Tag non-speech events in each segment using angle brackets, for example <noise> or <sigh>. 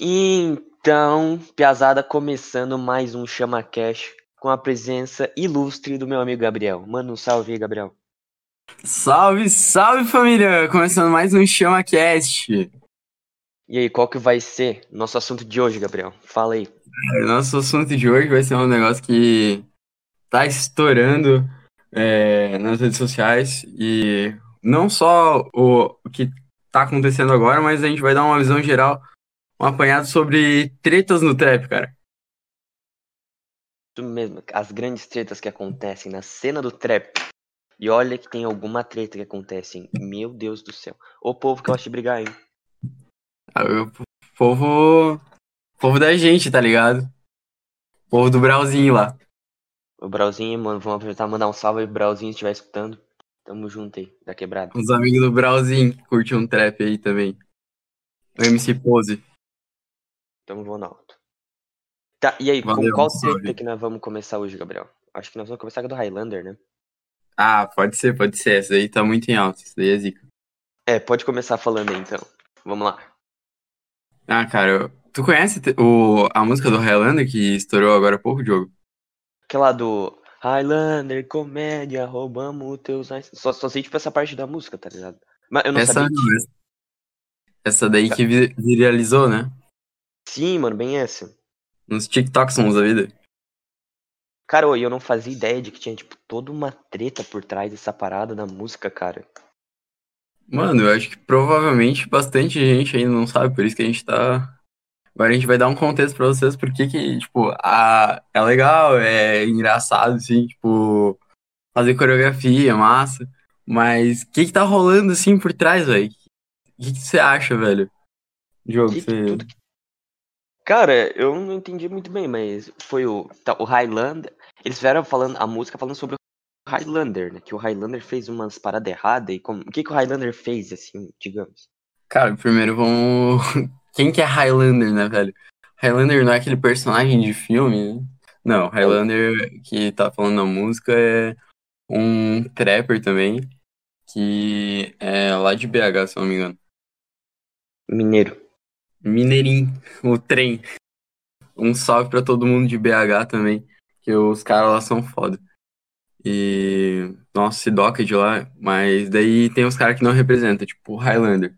Então, Piazada começando mais um Chama Cash com a presença ilustre do meu amigo Gabriel. Manda um salve aí, Gabriel. Salve, salve família! Começando mais um Chama Cast. E aí, qual que vai ser nosso assunto de hoje, Gabriel? Fala aí. Nosso assunto de hoje vai ser um negócio que tá estourando é, nas redes sociais e não só o, o que tá acontecendo agora, mas a gente vai dar uma visão geral um apanhado sobre tretas no trap, cara. Isso mesmo, as grandes tretas que acontecem na cena do trap. E olha que tem alguma treta que acontece, hein? Meu Deus do céu. O povo que gosta de brigar, hein? Ah, O povo. povo da gente, tá ligado? O povo do Brauzinho lá. O Brauzinho, mano, vamos aproveitar e mandar um salve aí pro Brauzinho se estiver escutando. Tamo junto aí, da quebrada. Os amigos do Brauzinho curtem um trap aí também. O MC Pose. Tamo voando alto. Tá, e aí, Valeu, com qual treta que nós vamos começar hoje, Gabriel? Acho que nós vamos começar com a do Highlander, né? Ah, pode ser, pode ser. Essa daí tá muito em alta. Essa daí é zica. É, pode começar falando aí então. Vamos lá. Ah, cara, tu conhece o, a música do Highlander que estourou agora há pouco, Diogo? Aquela do Highlander, comédia, roubamos teus. Só, só sei, tipo, essa parte da música, tá ligado? Mas eu não Essa, sabia. que- essa- daí que vi- viralizou, né? Sim, mano, bem essa. Nos TikToks da vida. Cara, eu não fazia ideia de que tinha, tipo, toda uma treta por trás dessa parada da música, cara. Mano, eu acho que provavelmente bastante gente ainda não sabe, por isso que a gente tá. Agora a gente vai dar um contexto pra vocês, porque que, tipo, a... é legal, é engraçado, assim, tipo, fazer coreografia, massa. Mas o que que tá rolando, assim, por trás, velho? O que que você acha, velho? Diogo, Que- você... tudo que- Cara, eu não entendi muito bem, mas foi o, tá, o Highlander. Eles vieram falando, a música falando sobre o Highlander, né? Que o Highlander fez umas paradas erradas e como, o que que o Highlander fez, assim, digamos? Cara, primeiro vamos. <laughs> Quem que é Highlander, né, velho? Highlander não é aquele personagem de filme, né? Não, Highlander que tá falando na música é um trapper também, que é lá de BH, se eu não me engano. Mineiro. Mineirinho, <laughs> o trem. Um salve pra todo mundo de BH também, que os caras lá são foda. E. Nossa, Sidoca de lá, mas daí tem os caras que não representam, tipo o Highlander.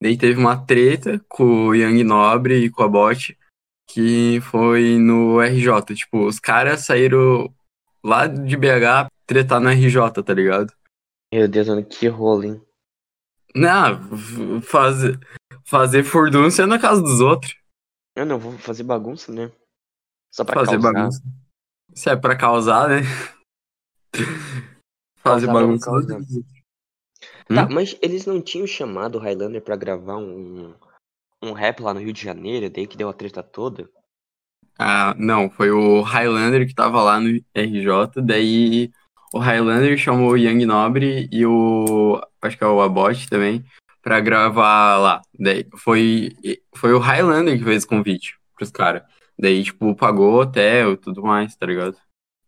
Daí teve uma treta com o Young Nobre e com a Bot, que foi no RJ. Tipo, os caras saíram lá de BH tretar no RJ, tá ligado? Meu Deus, mano, que rolo, hein? Não, f- fazer, fazer furdúncia na casa dos outros. Eu não vou fazer bagunça, né? Só pra fazer causar. bagunça. Se é pra causar, né? <laughs> fazer Causar, bagunça. causar. Hum? Tá, mas eles não tinham chamado o Highlander pra gravar um, um rap lá no Rio de Janeiro, daí que deu a treta toda? Ah, não, foi o Highlander que tava lá no RJ, daí o Highlander chamou o Young Nobre e o, acho que é o Abbott também, pra gravar lá. Daí foi, foi o Highlander que fez o convite pros caras. Daí, tipo, pagou hotel e tudo mais, tá ligado?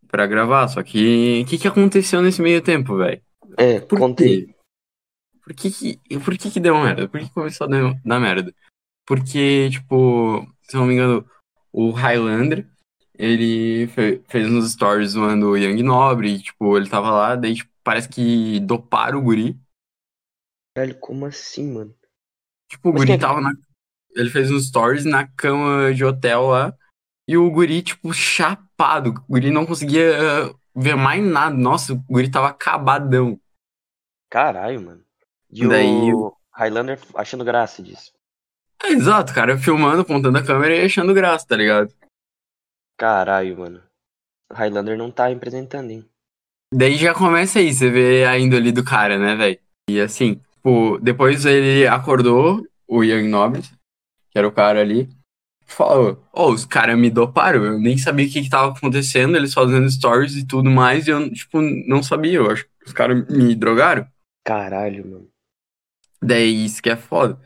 Pra gravar, só que o que que aconteceu nesse meio tempo, velho? É, Por contei. quê? Por que que, por que que deu merda? Por que começou a dar dar merda? Porque, tipo, se eu não me engano, o Highlander, ele fe- fez uns stories zoando o Young Nobre, e, tipo, ele tava lá, daí, tipo, parece que doparam o guri. Velho, como assim, mano? Tipo, o Mas guri quem- tava na... Ele fez uns stories na cama de hotel lá, e o guri, tipo, chapado. O guri não conseguia eh, ver mais nada. Nossa, o guri tava acabadão. Caralho, mano. E Daí- o Highlander achando graça disso. É, exato, cara, filmando, apontando a câmera e achando graça, tá ligado? Caralho, mano. O Highlander não tá representando, hein? Daí já começa aí, você vê a índole do cara, né, velho? E assim, tipo, depois ele acordou, o Young Nobre, que era o cara ali, falou, ô, os caras me doparam, eu nem sabia o que que tava acontecendo, eles fazendo stories e tudo mais, e eu, tipo, não sabia, eu acho que os caras me drogaram. Caralho, mano. Daí isso que é foda.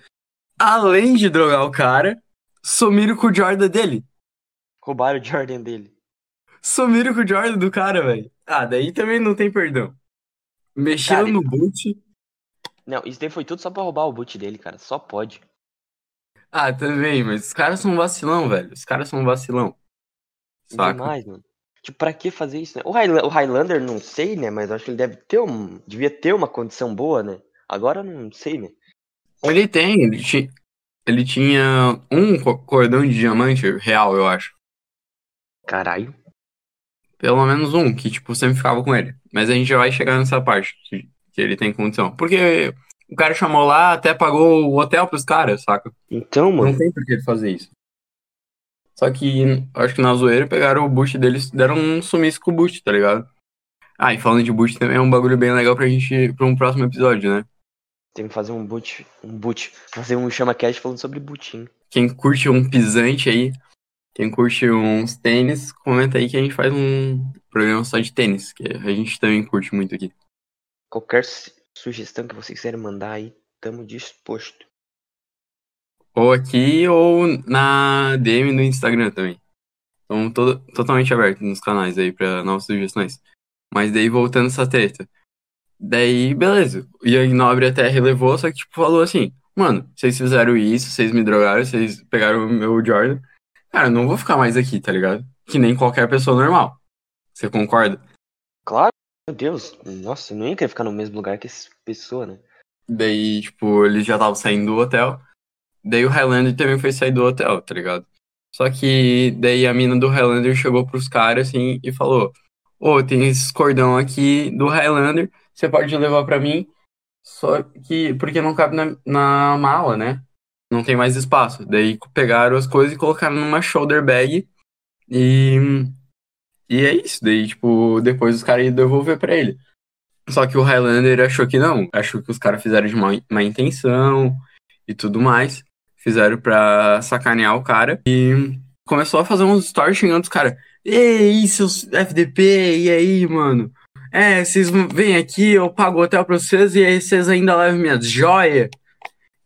Além de drogar o cara, sumiram com o Jordan dele. Roubaram o Jordan dele. Sumiram com o Jordan do cara, velho. Ah, daí também não tem perdão. Mexeram Cara, no boot. Não, isso daí foi tudo só pra roubar o boot dele, cara. Só pode. Ah, também, mas os caras são vacilão, velho. Os caras são vacilão. Saca? Demais, mano. Tipo, pra que fazer isso, né? O, o Highlander, não sei, né? Mas acho que ele deve ter um. Devia ter uma condição boa, né? Agora não sei, né? Ele tem, ele, ti- ele tinha um co- cordão de diamante real, eu acho. Caralho. Pelo menos um, que, tipo, sempre ficava com ele. Mas a gente já vai chegar nessa parte, que, ele tem condição. Porque o cara chamou lá, até pagou o hotel pros caras, saca? Então, Não mano. tem por que ele fazer isso. Só que, acho que na zoeira, pegaram o boost deles, deram um sumiço com o boost, tá ligado? Ah, e falando de boost também é um bagulho bem legal pra gente, pra um próximo episódio, né? Tem que fazer um boot. Um boot. Fazer um chama cast falando sobre bootinho. Quem curte um pisante aí, quem curte uns tênis, comenta aí que a gente faz um programa só de tênis, que a gente também curte muito aqui. Qualquer su- sugestão que vocês quiserem mandar aí, tamo disposto. Ou aqui ou na DM do Instagram também. Então, todo, totalmente aberto nos canais aí pra novas sugestões. Mas daí, voltando essa treta. Daí, beleza. O Young Nobre até relevou, só que, tipo, falou assim: Mano, vocês fizeram isso, vocês me drogaram, vocês pegaram o meu Jordan. Cara, eu não vou ficar mais aqui, tá ligado? Que nem qualquer pessoa normal. Você concorda? Claro, meu Deus. Nossa, não ia querer ficar no mesmo lugar que essa pessoa, né? Daí, tipo, eles já estavam saindo do hotel. Daí o Highlander também foi sair do hotel, tá ligado? Só que daí a mina do Highlander chegou pros caras assim e falou: Ô, tem esse cordão aqui do Highlander, você pode levar pra mim. Só que. Porque não cabe na, na mala, né? Não tem mais espaço. Daí pegaram as coisas e colocaram numa shoulder bag. E. E é isso. Daí, tipo, depois os caras iam devolver pra ele. Só que o Highlander achou que não. Achou que os caras fizeram de má, má intenção e tudo mais. Fizeram pra sacanear o cara. E começou a fazer uns stories xingando os caras. Ei, seus FDP, e aí, mano? É, vocês vêm aqui, eu pago o hotel pra vocês e aí vocês ainda levam minhas joias.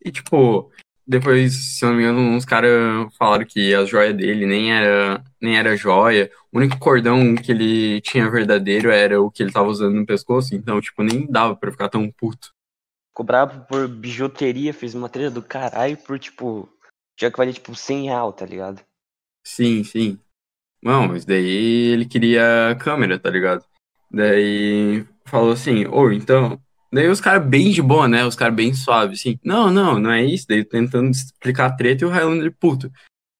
E tipo, depois, se eu não me engano, uns caras falaram que a joia dele nem era, nem era joia. O único cordão que ele tinha verdadeiro era o que ele tava usando no pescoço, então, tipo, nem dava pra ficar tão puto. Ficou bravo por bijuteria, fez uma trilha do caralho por, tipo. Já que valia, tipo, 100 real, tá ligado? Sim, sim. Não, mas daí ele queria câmera, tá ligado? Daí falou assim, ou então. Daí os caras bem de boa, né? Os caras bem suaves, assim. Não, não, não é isso. Daí tentando explicar a treta e o Highlander puto.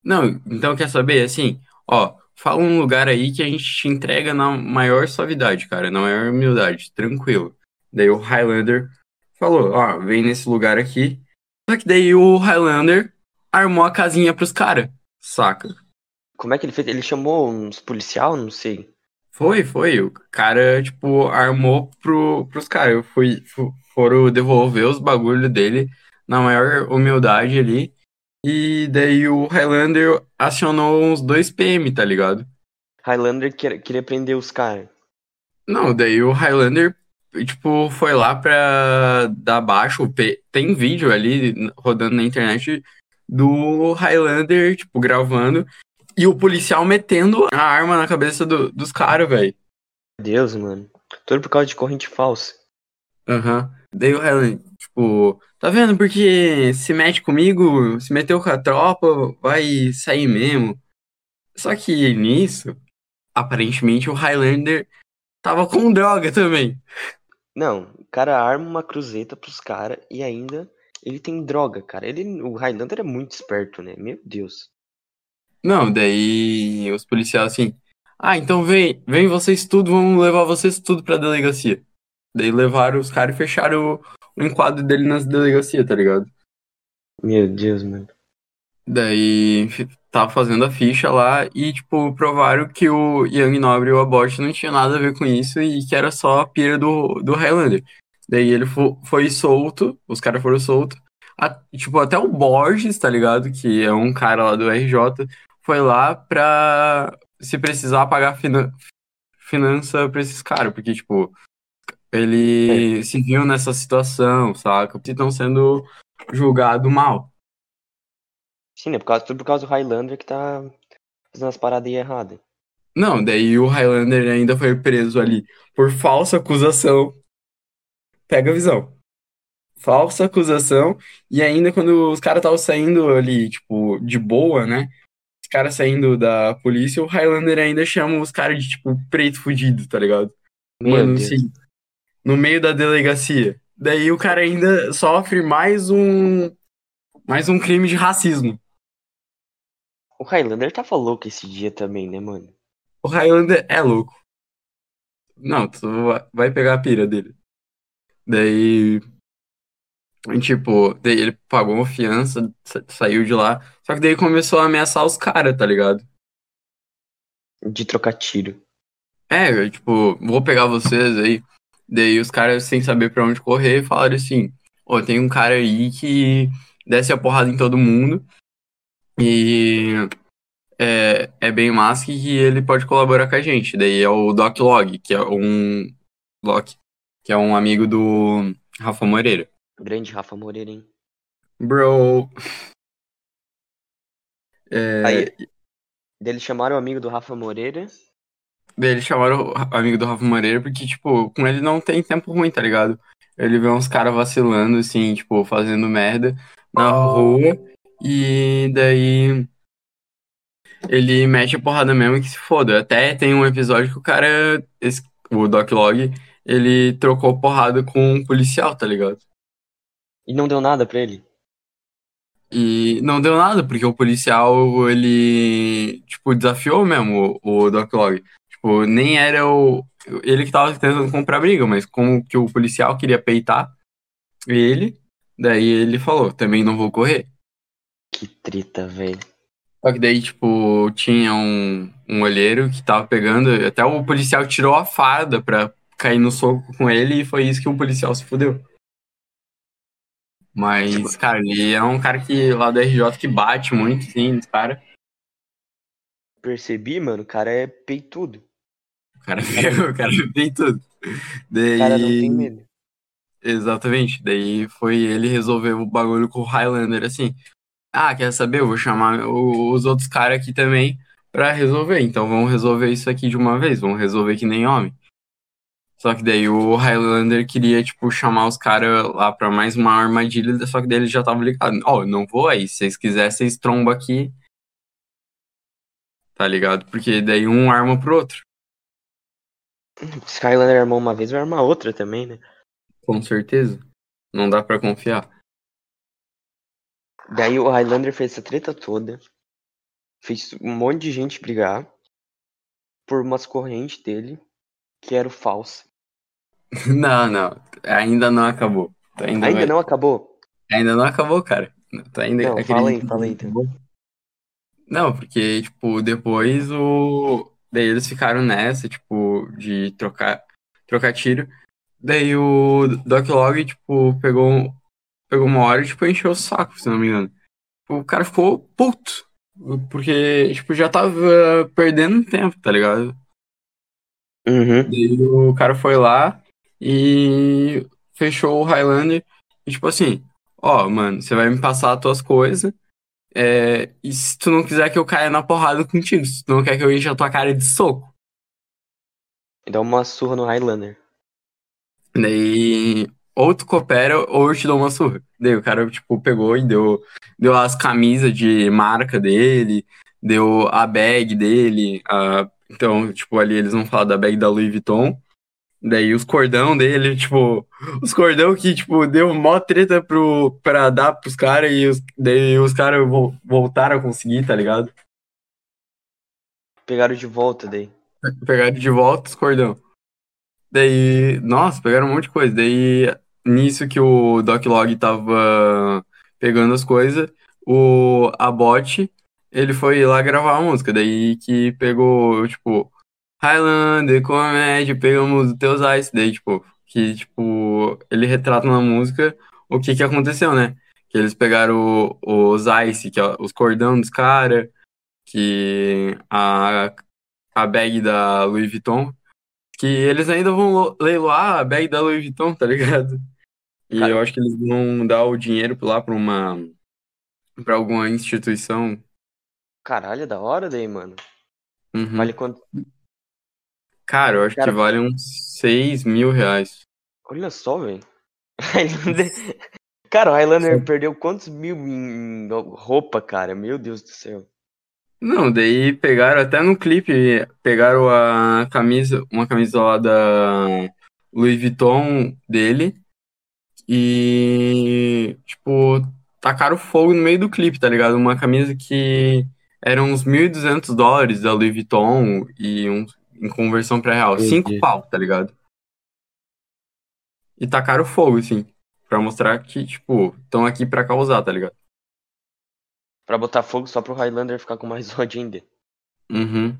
Não, então quer saber? Assim, ó, fala um lugar aí que a gente te entrega na maior suavidade, cara, na maior humildade, tranquilo. Daí o Highlander falou, ó, vem nesse lugar aqui. Só que daí o Highlander armou a casinha pros caras, saca? Como é que ele fez? Ele chamou uns policial, não sei. Foi, foi. O cara, tipo, armou pro, pros caras. Eu fui, fu- foram devolver os bagulho dele na maior humildade ali. E daí o Highlander acionou uns dois PM, tá ligado? Highlander quer- queria prender os caras. Não, daí o Highlander, tipo, foi lá pra dar baixo. Tem vídeo ali rodando na internet do Highlander, tipo, gravando. E o policial metendo a arma na cabeça do- dos caras, velho. Deus, mano. Tudo por causa de corrente falsa. Aham. Daí o Helen, tipo, tá vendo? Porque se mete comigo, se meteu com a tropa, vai sair mesmo. Só que nisso, aparentemente o Highlander tava com droga também. Não, o cara arma uma cruzeta pros caras e ainda ele tem droga, cara. Ele, o Highlander é muito esperto, né? Meu Deus. Não, daí os policiais assim, ah, então vem, vem vocês tudo, vamos levar vocês tudo pra delegacia. Daí levaram os caras e fecharam o, o enquadro dele nas delegacias, tá ligado? Meu Deus, mano. Daí tava fazendo a ficha lá e, tipo, provaram que o Young Nobre e o Abort não tinha nada a ver com isso e que era só a pira do, do Highlander. Daí ele fo- foi solto, os caras foram soltos. A- tipo, até o Borges, tá ligado? Que é um cara lá do RJ, foi lá pra, se precisar, pagar finan finança pra esses caras, porque, tipo, ele se viu nessa situação, saca? E estão sendo julgados mal. Sim, né? Por causa, tudo por causa do Highlander que tá fazendo as paradas aí erradas. Não, daí o Highlander ainda foi preso ali por falsa acusação. Pega a visão. Falsa acusação, e ainda quando os caras estavam saindo ali, tipo, de boa, né? Os caras saindo da polícia, o Highlander ainda chama os caras de, tipo, preto fudido, tá ligado? Meu Mano, Deus. assim, no meio da delegacia. Daí o cara ainda sofre mais um mais um crime de racismo. O Highlander tava louco esse dia também, né, mano? O Highlander é louco. Não, tu vai pegar a pira dele. Daí, tipo, daí ele pagou uma fiança, sa- saiu de lá. Só que daí começou a ameaçar os caras, tá ligado? De trocar tiro. É, eu, tipo, vou pegar vocês aí. Daí os caras, sem saber pra onde correr, falaram assim: Ó, tem um cara aí que desce a porrada em todo mundo. E é, é bem massa que ele pode colaborar com a gente. Daí é o Doc Log, que é um. Loki, que é um amigo do Rafa Moreira. Grande Rafa Moreira, hein? Bro. É, Aí, eles chamaram o amigo do Rafa Moreira. Eles chamaram o amigo do Rafa Moreira porque, tipo, com ele não tem tempo ruim, tá ligado? Ele vê uns caras vacilando, assim, tipo, fazendo merda na rua. E daí ele mete a porrada mesmo e que se foda. Até tem um episódio que o cara, esse- o Doc Log, ele trocou porrada com um policial, tá ligado? E não deu nada pra ele. E não deu nada, porque o policial, ele, tipo, desafiou mesmo o, o Doc Log. Tipo, nem era o, ele que tava tentando comprar briga, mas como que o policial queria peitar ele, daí ele falou, também não vou correr. Que treta, velho. Só que daí, tipo, tinha um, um olheiro que tava pegando, até o policial tirou a farda pra cair no soco com ele e foi isso que o policial se fudeu. Mas, cara, ele é um cara que lá do RJ que bate muito, sim, cara. Percebi, mano, o cara é peitudo. O cara, <laughs> o cara tem tudo. Daí, O cara não tem medo. Exatamente. Daí foi ele resolver o bagulho com o Highlander assim. Ah, quer saber? Eu vou chamar os outros caras aqui também pra resolver. Então vamos resolver isso aqui de uma vez. Vamos resolver que nem homem. Só que daí o Highlander queria, tipo, chamar os caras lá pra mais uma armadilha, só que daí ele já tava ligado. Ó, eu não vou aí. Se vocês quiserem, vocês trombam aqui. Tá ligado? Porque daí um arma pro outro. Se Highlander armou uma vez, vai armar outra também, né? Com certeza. Não dá pra confiar. Daí o Highlander fez essa treta toda. Fez um monte de gente brigar. Por umas correntes dele. Que era o falso. <laughs> Não, não. Ainda não acabou. Ainda, Ainda vai- não acabou? Ainda não acabou, cara. Tu ainda Não, fala aí, fala aí, não então. Não, porque, tipo, depois o. Daí eles ficaram nessa, tipo, de trocar, trocar tiro. Daí o Doc Log, tipo, pegou, pegou uma hora e, tipo, encheu o saco, se não me engano. O cara ficou puto. Porque, tipo, já tava perdendo tempo, tá ligado? Uhum. Daí o cara foi lá e fechou o Highlander. E tipo assim, ó, mano, você vai me passar as tuas coisas. é, e se tu não quiser que eu caia na porrada contigo, se tu não quer que eu enche a tua cara de soco. E dá uma surra no Highlander. Daí, ou tu coopera ou eu te dou uma surra. Daí o cara, tipo, pegou e deu, deu as camisas de marca dele, deu a bag dele. a- então, tipo, ali eles vão falar da bag da Louis Vuitton. Daí os cordão dele, tipo, os cordão que, tipo, deu mó treta pro, pra dar pros caras e os, daí os caras vo- voltaram a conseguir, tá ligado? Pegaram de volta daí. Pegaram de volta os cordão. Daí, nossa, pegaram um monte de coisa. Daí, nisso que o Doc Log tava pegando as coisas, o Abot, ele foi lá gravar a música. Daí que pegou, tipo, Highlander, comédia, pegamos os teus ice. Daí, tipo, que, tipo, ele retrata na música o que que aconteceu, né? Que eles pegaram o- os ice, que é os cordão dos caras, que a, a bag da Louis Vuitton, que eles ainda vão lo- leiloar a bag da Louis Vuitton, tá ligado? E Cara. eu acho que eles vão dar o dinheiro lá pra uma para alguma instituição. Caralho, é da hora daí, mano. Uhum. Vale quanto? Cara, eu acho Cara. que vale uns 6 mil reais. Olha só, velho. <laughs> <laughs> Cara, o Highlander perdeu quantos mil em roupa, cara? Meu Deus do céu. Não, daí pegaram até no clipe, pegaram a camisa, uma camisa lá da Louis Vuitton dele e, tipo, tacaram fogo no meio do clipe, tá ligado? Uma camisa que era uns 1.200 dólares da Louis Vuitton e um, em conversão pra real, Entendi. cinco pau, tá ligado? E tacaram fogo, assim, pra mostrar que, tipo, estão aqui pra causar, tá ligado? Pra botar fogo só pro Highlander ficar com mais <laughs> ódio ainda. Uhum.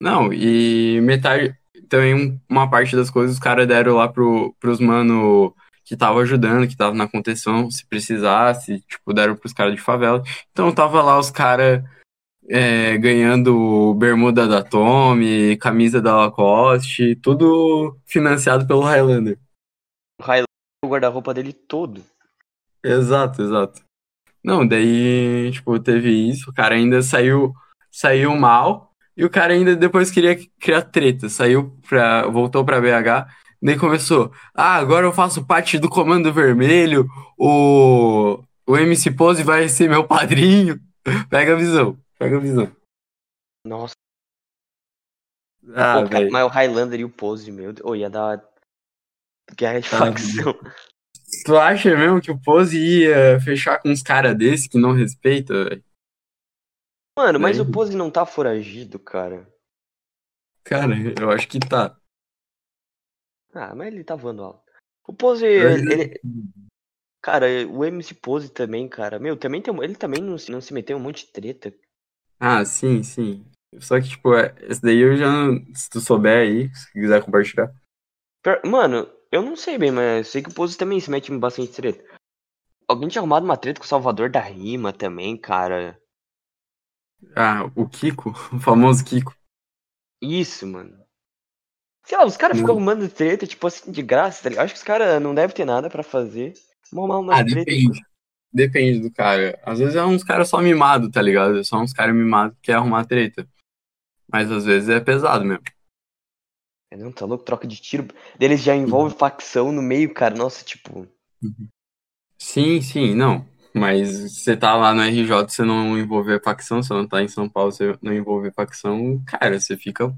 Não, e metade. Também um- uma parte das coisas os caras deram lá pro, pros mano que tava ajudando, que tava na contenção, se precisasse, tipo, deram pros caras de favela. Então tava lá os caras ganhando bermuda da Tommy, camisa da Lacoste, tudo financiado pelo Highlander. O Highlander o guarda-roupa dele todo. Exato, exato. Não, daí, tipo, teve isso, o cara ainda saiu, saiu mal, e o cara ainda depois queria criar treta, saiu pra, voltou pra BH, daí começou, ah, agora eu faço parte do Comando Vermelho, o, o MC Pose vai ser meu padrinho. <laughs> Pega a visão, pega a visão. Nossa, Ah, Pô, cara, mas o Highlander e o Pose, meu Deus. Ô, ia dar guerra de Ah, facção. Tu acha mesmo que o Pose ia fechar com uns caras desse que não respeita, velho? Mano, mas Aí. o Pose não tá foragido, cara. Cara, eu acho que tá. Ah, mas ele tá voando alto. O Pose, Ele- ele, cara, o MC Pose também, cara. Meu, também tem, ele também não, se- não se meteu um monte de treta. Ah, sim, sim. Só que, tipo, é- esse daí eu já. Se tu souber aí, se quiser compartilhar. Mano, eu não sei bem, mas eu sei que o Pose também se mete em bastante treta. Alguém tinha arrumado uma treta com o Salvador da Rima também, cara. Ah, o Kiko, <laughs> o famoso Kiko. Isso, mano. Sei lá, os caras ficam Hum. arrumando treta, tipo assim, de graça, tá ligado? Acho que os caras não devem ter nada pra fazer. Vamos arrumar uma Ah, treta. depende. Depende do cara. Às vezes é uns caras só mimados, tá ligado? É só uns caras mimados que querem arrumar treta. Mas às vezes é pesado mesmo. É, não, tá louco, troca de tiro. Deles já envolve facção no meio, cara. Nossa, tipo. Sim, sim, não. Mas você tá lá no RJ, você não envolver facção, você não tá em São Paulo, você não envolver facção, cara, você fica.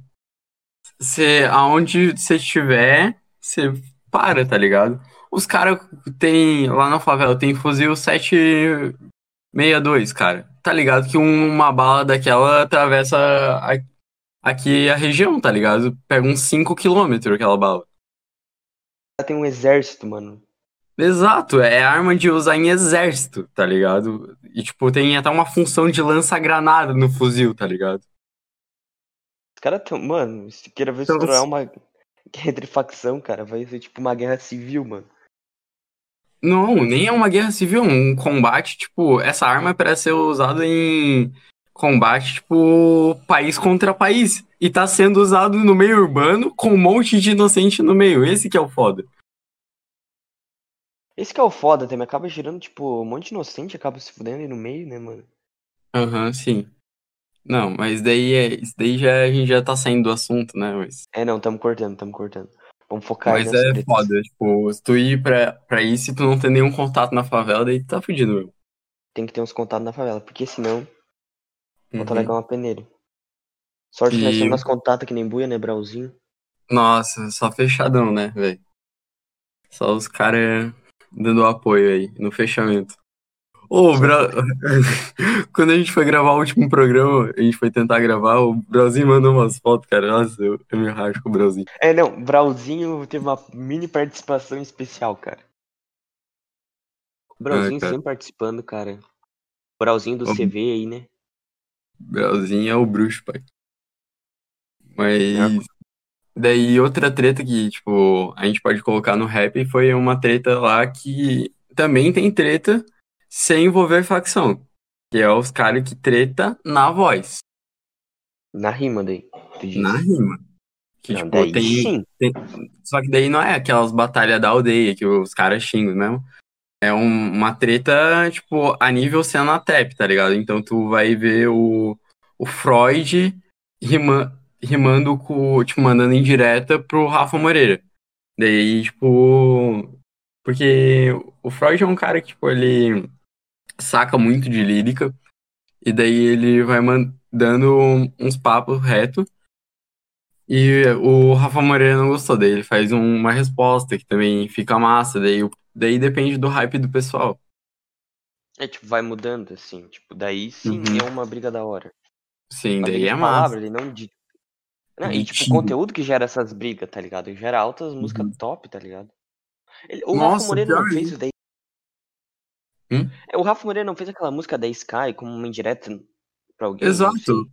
Você, aonde você estiver, você para, tá ligado? Os caras tem. Lá na favela tem fuzil 762, cara. Tá ligado que um- uma bala daquela atravessa a- aqui a região, tá ligado? Pega uns 5 km aquela bala. Tem um exército, mano. Exato, é arma de usar em exército, tá ligado? E, tipo, tem até uma função de lança-granada no fuzil, tá ligado? Os caras tão. Mano, se queira ver Então, estourar uma <laughs> entre facção, cara, vai ser tipo uma guerra civil, mano. Não, nem é uma guerra civil, um combate, tipo, essa arma é para ser usada em combate, tipo, país contra país. E tá sendo usado no meio urbano com um monte de inocente no meio. Esse que é o foda. Esse que é o foda também, acaba girando, tipo, um monte de inocente, acaba se fudendo aí no meio, né, mano? Aham, sim. Não, mas daí é. Isso daí já, a gente já tá saindo do assunto, né? Mas, É, não, tamo cortando, tamo cortando. Vamos focar aí mas nas é tretas. foda. Tipo, se tu ir pra, pra isso e tu não ter nenhum contato na favela, daí tu tá fudido, meu. Tem que ter uns contatos na favela, porque senão, volta Uhum. legal uma peneira. Sorte que nós E- temos contato que nem buia, né, Brauzinho? Nossa, só fechadão, né, velho? Só os caras dando apoio aí no fechamento. Ô, Bra... <laughs> quando a gente foi gravar o último programa, a gente foi tentar gravar, o Brasil mandou umas fotos, cara. Nossa, eu, eu me racho com o Brasil. É, não, Brauzinho teve uma mini participação especial, cara. Brauzinho Ah, cara. sempre participando, cara. Brauzinho do Ô. CV aí, né? Brasil é o bruxo, pai. Mas. É. Daí outra treta que, tipo, a gente pode colocar no rap foi uma treta lá que também tem treta sem envolver facção. Que é os caras que treta na voz. Na rima daí. Na rima. Que, Não, tipo, daí tem, sim. Só que daí não é aquelas batalhas da aldeia que os caras xingam mesmo. É um- uma treta, tipo, a nível cena trap, tá ligado? Então tu vai ver o, o Freud rima, rimando com, tipo, mandando indireta pro Rafa Moreira. Daí, tipo, Porque o Freud é um cara que, tipo, ele saca muito de lírica, e daí ele vai mandando uns papos reto. E o Rafa Moreira não gostou dele, ele faz uma resposta que também fica massa, daí, daí depende do hype do pessoal. É, tipo, vai mudando, assim, tipo, daí sim Uhum. é uma briga da hora. Sim, daí é de massa. palavras, e não de. Não, e tipo, o conteúdo que gera essas brigas, tá ligado? Gera altas músicas Uhum. top, tá ligado? Ele- o Nossa, Rafa Moreira não fez isso daí. Hum? É, O Rafa Moreira não fez aquela música da Sky como uma indireta pra alguém? sei. Exato.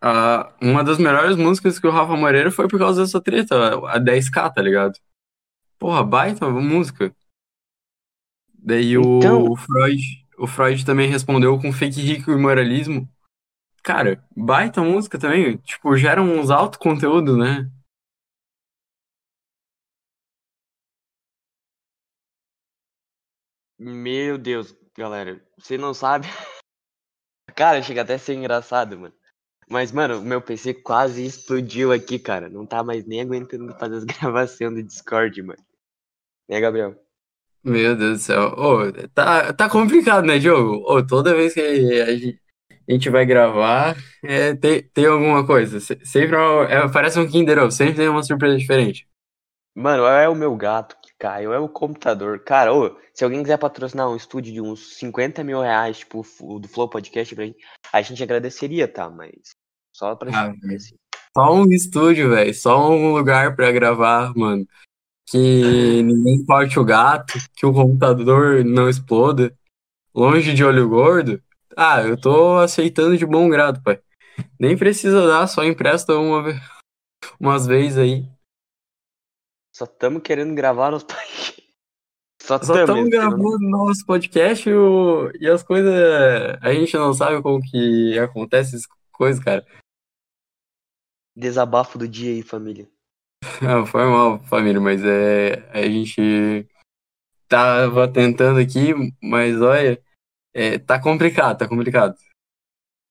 Ah, uma das melhores músicas que o Rafa Moreira foi por causa dessa treta, a 10K, tá ligado? Porra, baita música. Daí Então- o Freud, o Freud também respondeu com fake rico e moralismo. Cara, baita música também, tipo, gera uns alto conteúdo, né? Meu Deus, galera, você não sabe. <laughs> Cara, chega até a ser engraçado, mano. Mas, mano, o meu PC quase explodiu aqui, cara. Não tá mais nem aguentando fazer as <laughs> gravações do Discord, mano. Né, Gabriel? Meu Deus do céu. Ô, tá, tá complicado, né, Diogo? Ô, toda vez que a gente, a gente vai gravar, é, tem, tem alguma coisa. Se- Sempre é, é- parece um Kinder Ovo, sempre tem uma surpresa diferente. Mano, é o meu gato que cai, ou é o computador. Cara, ô, se alguém quiser patrocinar um estúdio de uns 50 mil reais, tipo o do Flow Podcast pra gente, a gente agradeceria, tá? Mas só pra Ah, gente, assim. Só um estúdio, velho. Só um lugar pra gravar, mano. Que <laughs> ninguém corte o gato, que o computador não exploda. Longe de olho gordo. Ah, eu tô aceitando de bom grado, pai. Nem precisa dar, só empresta uma, umas vezes aí. Só tamo querendo gravar nos <laughs> podcasts. Só Só tamo. estamos gravando nosso podcast e, o- e as coisas. A gente não sabe como que acontece essas coisas, cara. Desabafo do dia aí, família. Não, <laughs> foi mal, família, mas é, a gente tava tentando aqui, mas olha, é, tá complicado, tá complicado.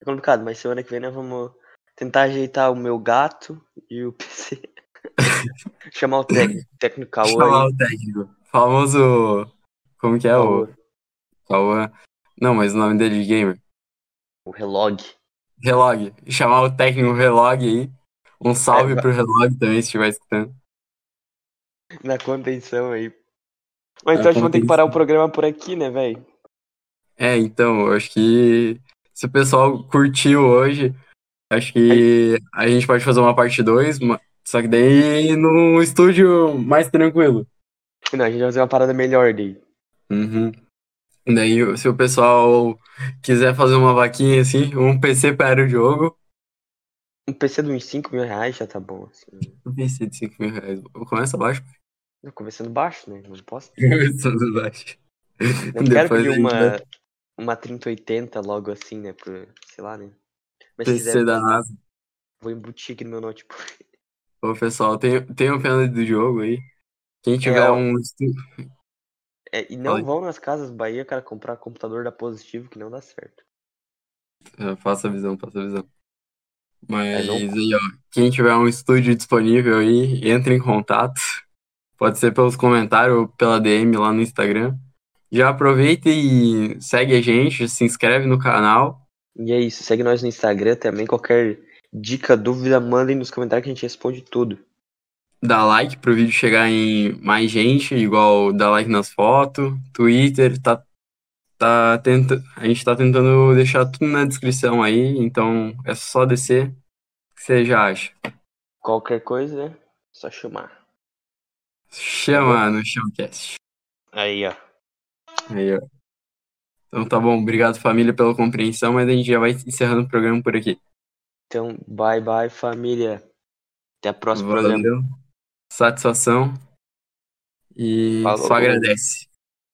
É complicado, mas semana que vem nós vamos tentar ajeitar o meu gato e o <laughs> PC. Chamar o técnico, técnico Cauã Chamar o técnico. Famoso. Como que é o Cauã, Cauã? Não, mas o nome dele de gamer. O relog. Relog. Chamar o técnico Relog aí. Um salve É, pro Relog também, se estiver escutando. Na contenção aí. Mas então a gente vai ter que parar o programa por aqui, né, velho? É, então, eu acho que se o pessoal curtiu hoje, acho que a gente pode fazer uma parte 2, só que daí num estúdio mais tranquilo. Não, a gente vai fazer uma parada melhor daí. Uhum. Daí, se o pessoal quiser fazer uma vaquinha assim, um PC para o jogo, Um PC de uns 5 mil reais já tá bom, assim. um PC de 5 mil reais. Começa baixo. Eu começando baixo, né? Não posso. <laughs> Começando baixo. Não quero pedir uma, vai- uma 3080 logo assim, né? Pro, sei lá, né? Mas PC se quiser, da NASA. vou embutir aqui no meu notebook. Ô, pessoal, tem, tem o pena do jogo aí. Quem tiver ó. um É, e não Oi. vão nas casas Bahia, cara, comprar computador da Positivo, que não dá certo. É, Faça a visão, faça a visão. Mas não- aí, ó, quem tiver um estúdio disponível aí, entre em contato. Pode ser pelos comentários ou pela DM lá no Instagram. Já aproveita e segue a gente, se inscreve no canal. E é isso, segue nós no Instagram também. Qualquer dica, dúvida, mandem nos comentários que a gente responde tudo. Dá like pro vídeo chegar em mais gente, igual dá like nas fotos, Twitter, tá, tá tenta, a gente tá tentando deixar tudo na descrição aí, então é só descer. O que você já acha? Qualquer coisa, né? Só chamar. Chama no Showcast. Aí, ó. Aí, ó. Então tá bom, obrigado família pela compreensão, mas a gente já vai encerrando o programa por aqui. Então, bye bye, família. Até a próxima programa. Valeu, satisfação e Falou. só agradece.